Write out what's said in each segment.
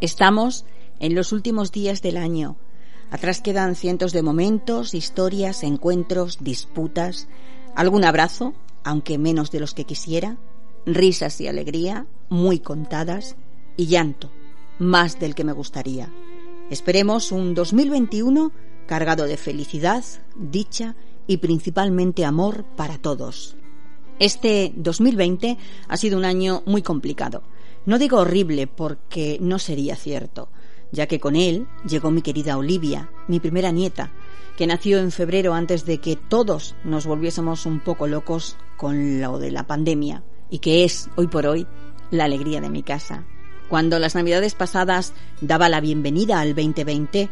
Estamos en los últimos días del año. Atrás quedan cientos de momentos, historias, encuentros, disputas, algún abrazo, aunque menos de los que quisiera, risas y alegría, muy contadas, y llanto, más del que me gustaría. Esperemos un 2021 cargado de felicidad, dicha y principalmente amor para todos. Este 2020 ha sido un año muy complicado. No digo horrible porque no sería cierto, ya que con él llegó mi querida Olivia, mi primera nieta, que nació en febrero antes de que todos nos volviésemos un poco locos con lo de la pandemia y que es, hoy por hoy, la alegría de mi casa. Cuando las navidades pasadas daba la bienvenida al 2020,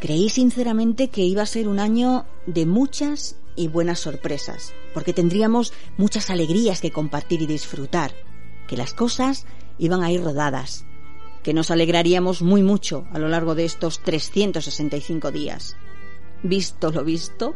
creí sinceramente que iba a ser un año de muchas y buenas sorpresas, porque tendríamos muchas alegrías que compartir y disfrutar, que las cosas iban a ir rodadas, que nos alegraríamos muy mucho a lo largo de estos 365 días. Visto lo visto,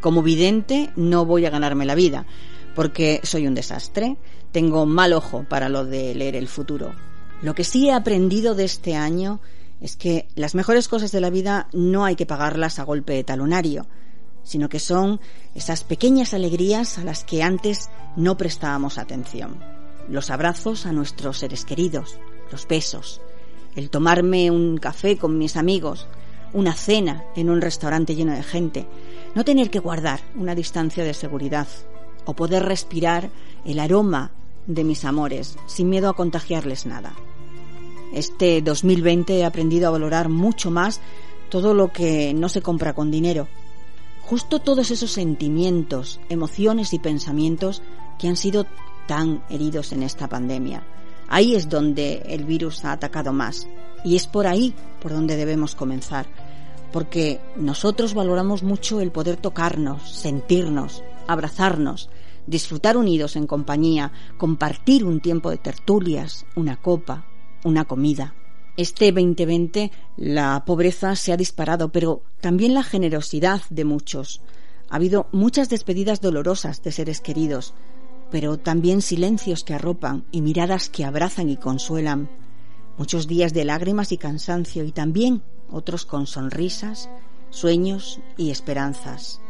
como vidente no voy a ganarme la vida, porque soy un desastre, tengo mal ojo para lo de leer el futuro. Lo que sí he aprendido de este año es que las mejores cosas de la vida no hay que pagarlas a golpe de talonario, sino que son esas pequeñas alegrías a las que antes no prestábamos atención. Los abrazos a nuestros seres queridos, los besos, el tomarme un café con mis amigos, una cena en un restaurante lleno de gente, no tener que guardar una distancia de seguridad o poder respirar el aroma de mis amores sin miedo a contagiarles nada. Este 2020 he aprendido a valorar mucho más todo lo que no se compra con dinero justo todos esos sentimientos, emociones y pensamientos que han sido tan heridos en esta pandemia. Ahí es donde el virus ha atacado más y es por ahí por donde debemos comenzar, porque nosotros valoramos mucho el poder tocarnos, sentirnos, abrazarnos, disfrutar unidos en compañía, compartir un tiempo de tertulias, una copa, una comida. Este 2020 la pobreza se ha disparado, pero también la generosidad de muchos. Ha habido muchas despedidas dolorosas de seres queridos, pero también silencios que arropan y miradas que abrazan y consuelan. Muchos días de lágrimas y cansancio y también otros con sonrisas, sueños y esperanzas.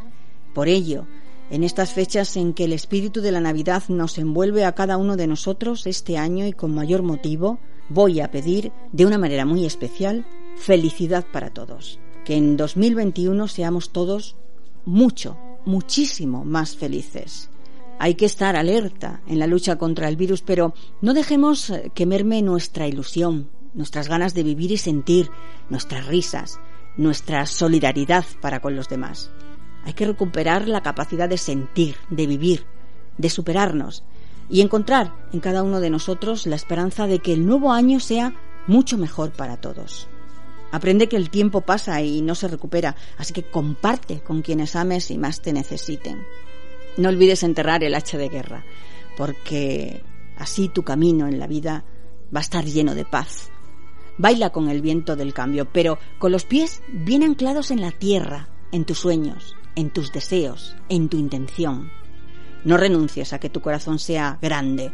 Por ello, en estas fechas en que el espíritu de la Navidad nos envuelve a cada uno de nosotros este año y con mayor motivo, voy a pedir de una manera muy especial felicidad para todos. Que en 2021 seamos todos mucho, muchísimo más felices. Hay que estar alerta en la lucha contra el virus, pero no dejemos eh, que merme nuestra ilusión, nuestras ganas de vivir y sentir, nuestras risas, nuestra solidaridad para con los demás. Hay que recuperar la capacidad de sentir, de vivir, de superarnos y encontrar en cada uno de nosotros la esperanza de que el nuevo año sea mucho mejor para todos. Aprende que el tiempo pasa y no se recupera, así que comparte con quienes ames y más te necesiten. No olvides enterrar el hacha de guerra, porque así tu camino en la vida va a estar lleno de paz. Baila con el viento del cambio, pero con los pies bien anclados en la tierra, en tus sueños, en tus deseos, en tu intención. No renuncies a que tu corazón sea grande,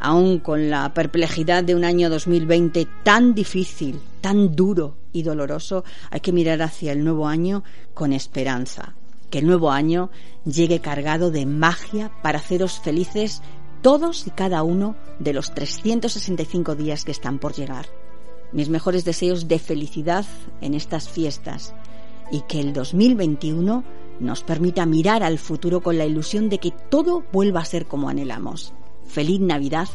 aun con la perplejidad de un año 2020 tan difícil, tan duro y doloroso, hay que mirar hacia el nuevo año con esperanza. Que el nuevo año llegue cargado de magia para haceros felices todos y cada uno de los 365 días que están por llegar. Mis mejores deseos de felicidad en estas fiestas y que el 2021 nos permita mirar al futuro con la ilusión de que todo vuelva a ser como anhelamos. Feliz Navidad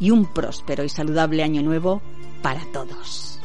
y un próspero y saludable año nuevo para todos.